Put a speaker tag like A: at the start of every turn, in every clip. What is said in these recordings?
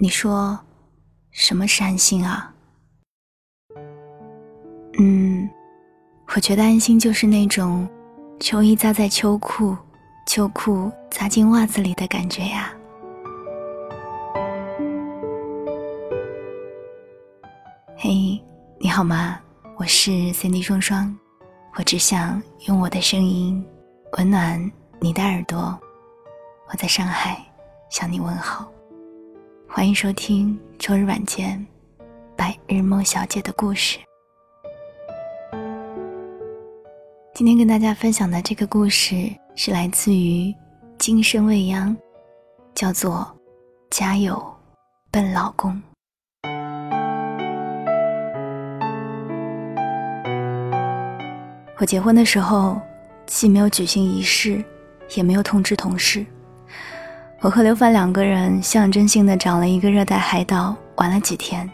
A: 你说，什么是安心啊？嗯，我觉得安心就是那种秋衣扎在秋裤，秋裤扎进袜子里的感觉呀。嘿，你好吗？我是 Cindy 双双，我只想用我的声音温暖你的耳朵。我在上海向你问好，欢迎收听周日晚间白日梦小姐的故事。今天跟大家分享的这个故事是来自于今生未央，叫做《家有，笨老公》。我结婚的时候，既没有举行仪式，也没有通知同事。我和刘凡两个人象征性的找了一个热带海岛玩了几天，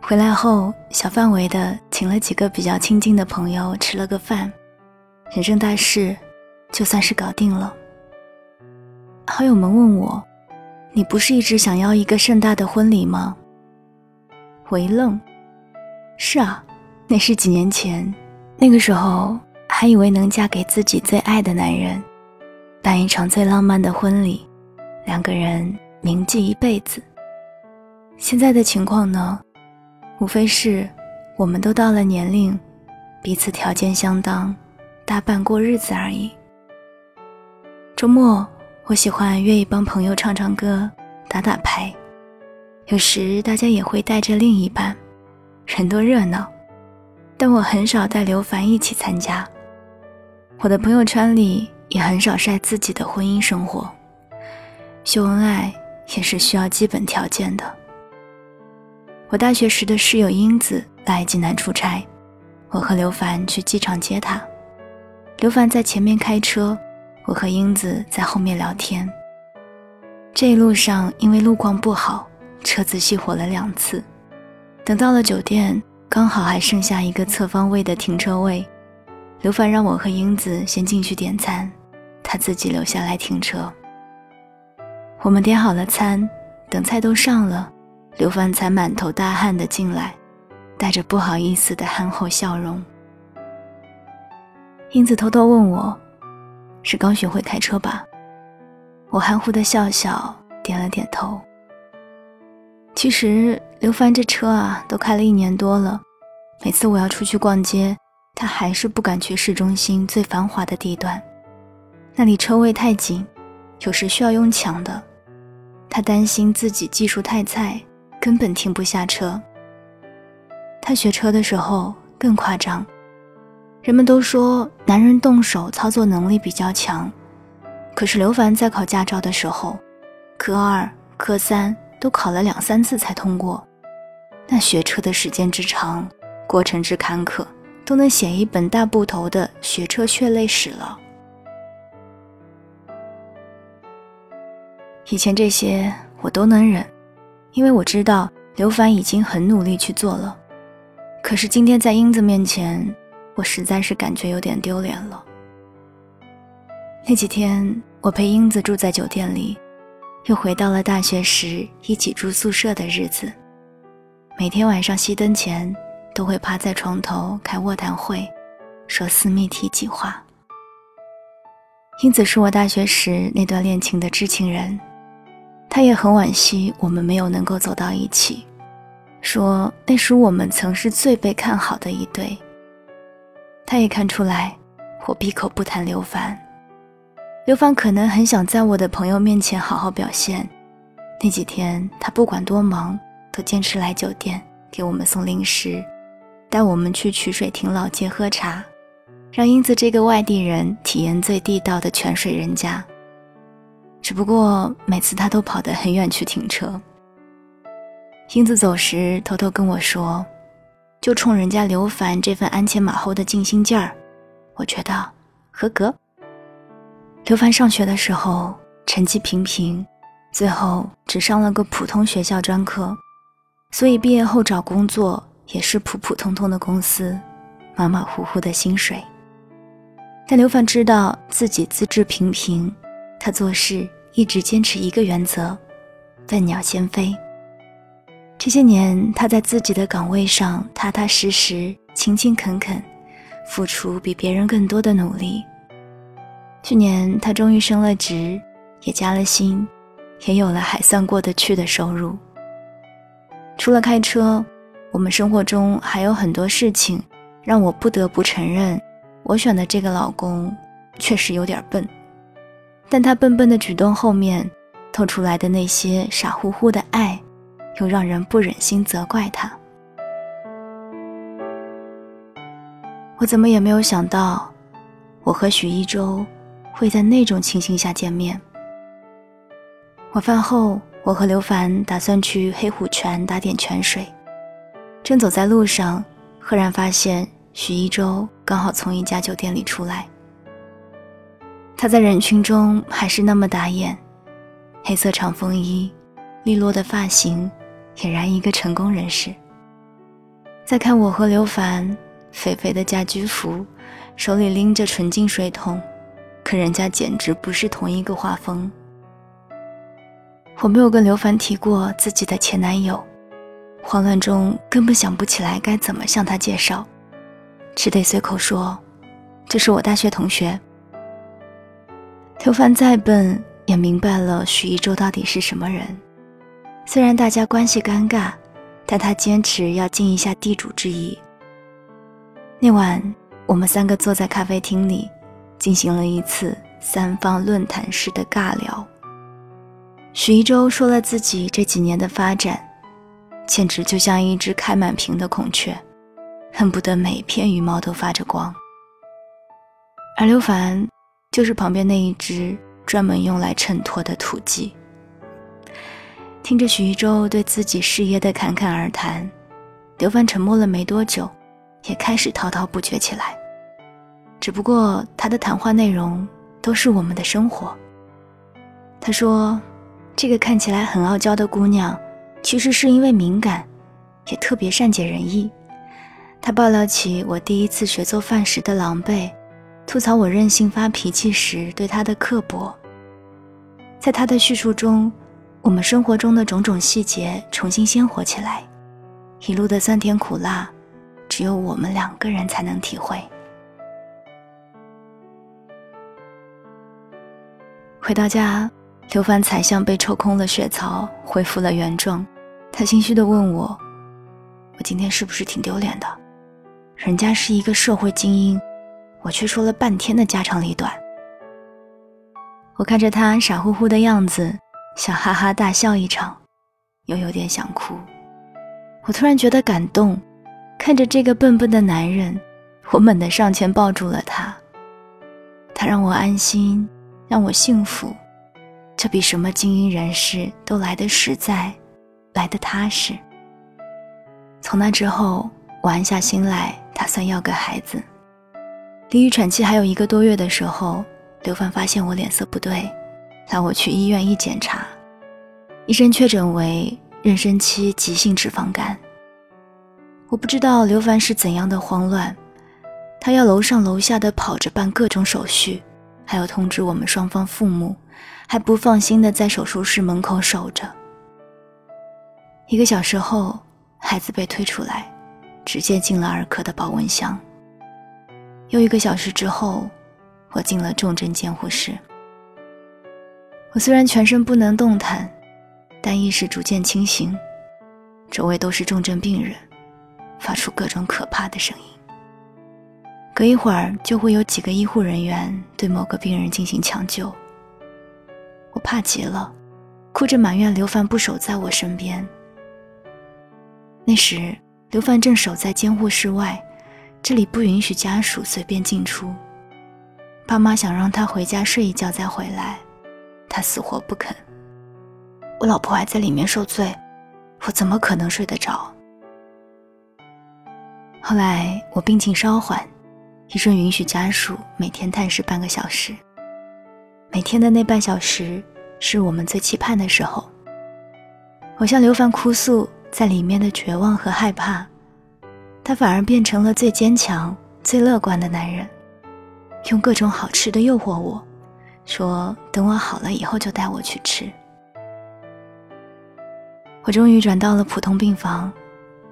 A: 回来后小范围的请了几个比较亲近的朋友吃了个饭，人生大事就算是搞定了。好友们问我：“你不是一直想要一个盛大的婚礼吗？”我一愣：“是啊，那是几年前。”那个时候还以为能嫁给自己最爱的男人，办一场最浪漫的婚礼，两个人铭记一辈子。现在的情况呢，无非是我们都到了年龄，彼此条件相当，搭伴过日子而已。周末我喜欢约一帮朋友唱唱歌、打打牌，有时大家也会带着另一半，人多热闹。但我很少带刘凡一起参加，我的朋友圈里也很少晒自己的婚姻生活，秀恩爱也是需要基本条件的。我大学时的室友英子来济南出差，我和刘凡去机场接她，刘凡在前面开车，我和英子在后面聊天。这一路上因为路况不好，车子熄火了两次，等到了酒店。刚好还剩下一个侧方位的停车位，刘凡让我和英子先进去点餐，他自己留下来停车。我们点好了餐，等菜都上了，刘凡才满头大汗的进来，带着不好意思的憨厚笑容。英子偷偷问我：“是刚学会开车吧？”我含糊的笑笑，点了点头。其实刘凡这车啊，都开了一年多了。每次我要出去逛街，他还是不敢去市中心最繁华的地段，那里车位太紧，有时需要用抢的。他担心自己技术太菜，根本停不下车。他学车的时候更夸张，人们都说男人动手操作能力比较强，可是刘凡在考驾照的时候，科二、科三。都考了两三次才通过，那学车的时间之长，过程之坎坷，都能写一本大部头的学车血泪史了。以前这些我都能忍，因为我知道刘凡已经很努力去做了。可是今天在英子面前，我实在是感觉有点丢脸了。那几天我陪英子住在酒店里。又回到了大学时一起住宿舍的日子，每天晚上熄灯前都会趴在床头开卧谈会，说私密体计划。英子是我大学时那段恋情的知情人，他也很惋惜我们没有能够走到一起，说那时我们曾是最被看好的一对。他也看出来我闭口不谈刘凡。刘凡可能很想在我的朋友面前好好表现，那几天他不管多忙，都坚持来酒店给我们送零食，带我们去曲水亭老街喝茶，让英子这个外地人体验最地道的泉水人家。只不过每次他都跑得很远去停车。英子走时偷偷跟我说：“就冲人家刘凡这份鞍前马后的尽心劲儿，我觉得合格。”刘凡上学的时候成绩平平，最后只上了个普通学校专科，所以毕业后找工作也是普普通通的公司，马马虎虎的薪水。但刘凡知道自己资质平平，他做事一直坚持一个原则：笨鸟先飞，这些年，他在自己的岗位上踏踏实实、勤勤恳恳，付出比别人更多的努力。去年，他终于升了职，也加了薪，也有了还算过得去的收入。除了开车，我们生活中还有很多事情，让我不得不承认，我选的这个老公确实有点笨。但他笨笨的举动后面，透出来的那些傻乎乎的爱，又让人不忍心责怪他。我怎么也没有想到，我和许一舟会在那种情形下见面。晚饭后，我和刘凡打算去黑虎泉打点泉水，正走在路上，赫然发现许一舟刚好从一家酒店里出来。他在人群中还是那么打眼，黑色长风衣，利落的发型，俨然一个成功人士。再看我和刘凡，肥肥的家居服，手里拎着纯净水桶，可人家简直不是同一个画风。我没有跟刘凡提过自己的前男友，慌乱中根本想不起来该怎么向他介绍，只得随口说：“这是我大学同学。”刘凡再笨也明白了许一舟到底是什么人，虽然大家关系尴尬，但他坚持要尽一下地主之谊。那晚，我们三个坐在咖啡厅里，进行了一次三方论坛式的尬聊。许一舟说了自己这几年的发展，简直就像一只开满屏的孔雀，恨不得每片羽毛都发着光。而刘凡。就是旁边那一只专门用来衬托的土鸡。听着许一舟对自己事业的侃侃而谈，刘凡沉默了没多久，也开始滔滔不绝起来。只不过他的谈话内容都是我们的生活。他说：“这个看起来很傲娇的姑娘，其实是因为敏感，也特别善解人意。”他爆料起我第一次学做饭时的狼狈。吐槽我任性发脾气时对他的刻薄，在他的叙述中，我们生活中的种种细节重新鲜活起来，一路的酸甜苦辣，只有我们两个人才能体会。回到家，刘凡才像被抽空了血槽，恢复了原状。他心虚的问我：“我今天是不是挺丢脸的？人家是一个社会精英。”我却说了半天的家长里短。我看着他傻乎乎的样子，想哈哈大笑一场，又有点想哭。我突然觉得感动，看着这个笨笨的男人，我猛地上前抱住了他。他让我安心，让我幸福，这比什么精英人士都来得实在，来得踏实。从那之后，我安下心来，打算要个孩子。离预产期还有一个多月的时候，刘凡发现我脸色不对，拉我去医院一检查，医生确诊为妊娠期急性脂肪肝。我不知道刘凡是怎样的慌乱，他要楼上楼下的跑着办各种手续，还要通知我们双方父母，还不放心的在手术室门口守着。一个小时后，孩子被推出来，直接进了儿科的保温箱。又一个小时之后，我进了重症监护室。我虽然全身不能动弹，但意识逐渐清醒。周围都是重症病人，发出各种可怕的声音。隔一会儿就会有几个医护人员对某个病人进行抢救。我怕极了，哭着埋怨刘凡不守在我身边。那时，刘凡正守在监护室外。这里不允许家属随便进出。爸妈想让他回家睡一觉再回来，他死活不肯。我老婆还在里面受罪，我怎么可能睡得着？后来我病情稍缓，医生允许家属每天探视半个小时。每天的那半小时是我们最期盼的时候。我向刘凡哭诉在里面的绝望和害怕。他反而变成了最坚强、最乐观的男人，用各种好吃的诱惑我，说等我好了以后就带我去吃。我终于转到了普通病房，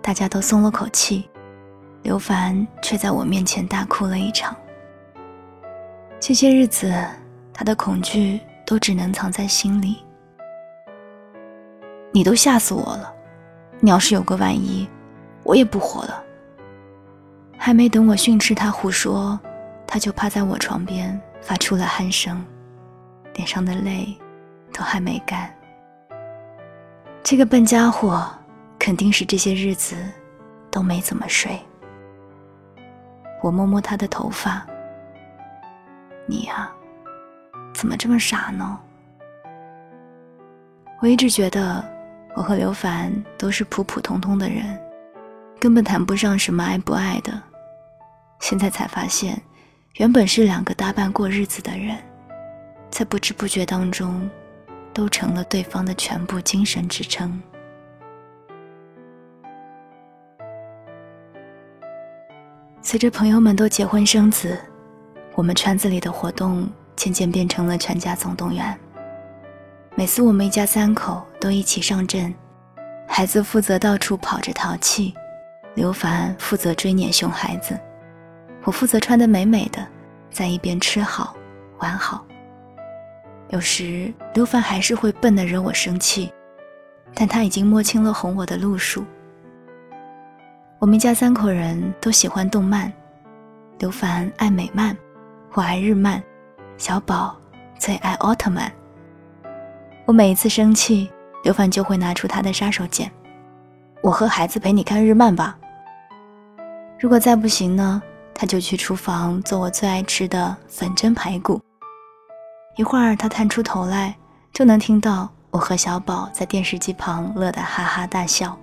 A: 大家都松了口气，刘凡却在我面前大哭了一场。这些日子，他的恐惧都只能藏在心里。你都吓死我了，你要是有个万一，我也不活了。还没等我训斥他胡说，他就趴在我床边发出了鼾声，脸上的泪都还没干。这个笨家伙肯定是这些日子都没怎么睡。我摸摸他的头发，你呀，怎么这么傻呢？我一直觉得我和刘凡都是普普通通的人，根本谈不上什么爱不爱的。现在才发现，原本是两个搭伴过日子的人，在不知不觉当中，都成了对方的全部精神支撑。随着朋友们都结婚生子，我们圈子里的活动渐渐变成了全家总动员。每次我们一家三口都一起上阵，孩子负责到处跑着淘气，刘凡负责追撵熊孩子。我负责穿得美美的，在一边吃好玩好。有时刘凡还是会笨得惹我生气，但他已经摸清了哄我的路数。我们一家三口人都喜欢动漫，刘凡爱美漫，我爱日漫，小宝最爱奥特曼。我每一次生气，刘凡就会拿出他的杀手锏：“我和孩子陪你看日漫吧。”如果再不行呢？他就去厨房做我最爱吃的粉蒸排骨。一会儿他探出头来，就能听到我和小宝在电视机旁乐得哈哈大笑。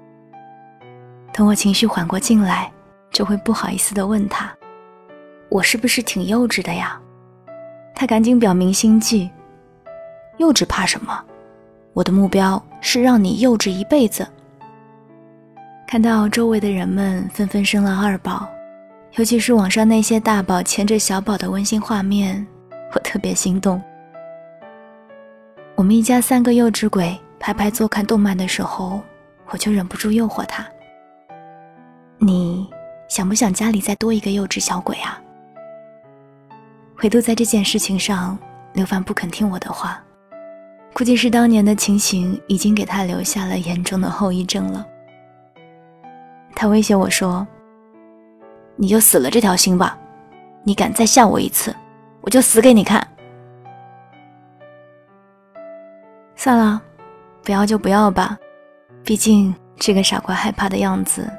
A: 等我情绪缓过劲来，就会不好意思地问他：“我是不是挺幼稚的呀？”他赶紧表明心迹：“幼稚怕什么？我的目标是让你幼稚一辈子。”看到周围的人们纷纷生了二宝。尤其是网上那些大宝牵着小宝的温馨画面，我特别心动。我们一家三个幼稚鬼排排坐看动漫的时候，我就忍不住诱惑他：“你想不想家里再多一个幼稚小鬼啊？”唯独在这件事情上，刘凡不肯听我的话，估计是当年的情形已经给他留下了严重的后遗症了。他威胁我说。你就死了这条心吧！你敢再吓我一次，我就死给你看。算了，不要就不要吧，毕竟这个傻瓜害怕的样子，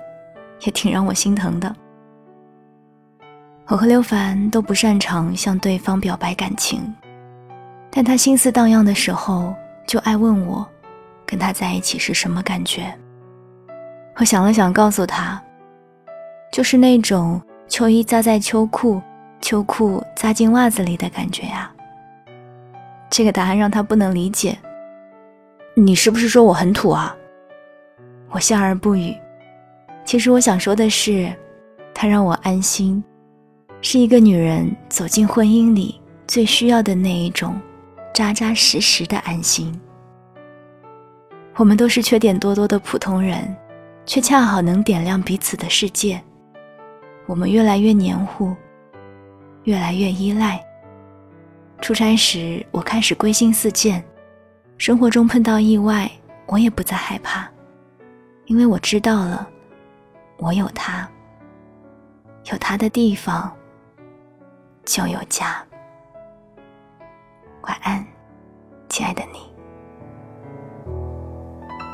A: 也挺让我心疼的。我和刘凡都不擅长向对方表白感情，但他心思荡漾的时候，就爱问我，跟他在一起是什么感觉。我想了想，告诉他。就是那种秋衣扎在秋裤，秋裤扎进袜子里的感觉呀。这个答案让他不能理解。你是不是说我很土啊？我笑而不语。其实我想说的是，他让我安心，是一个女人走进婚姻里最需要的那一种，扎扎实实的安心。我们都是缺点多多的普通人，却恰好能点亮彼此的世界。我们越来越黏糊，越来越依赖。出差时，我开始归心似箭；生活中碰到意外，我也不再害怕，因为我知道了，我有他，有他的地方就有家。晚安，亲爱的你。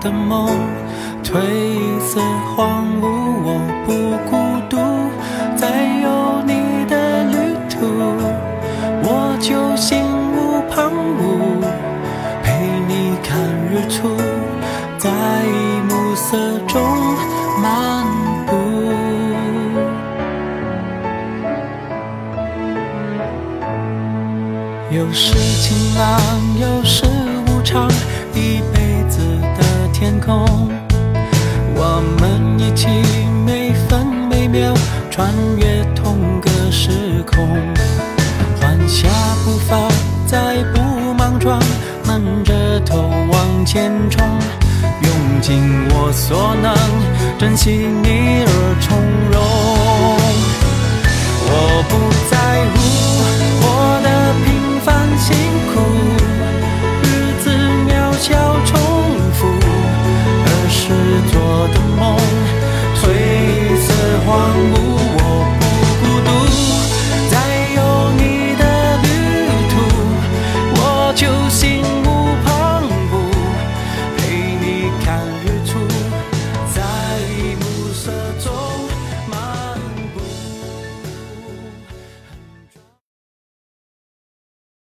B: 的梦，褪色荒芜。我不孤独，在有你的旅途，我就心无旁骛，陪你看日出，在暮色中漫步。有时晴朗，有时唱，一辈子的天空，我们一起每分每秒穿越同个时空。缓下步伐，再不莽撞，闷着头往前冲，用尽我所能，珍惜你而从容。我不在乎。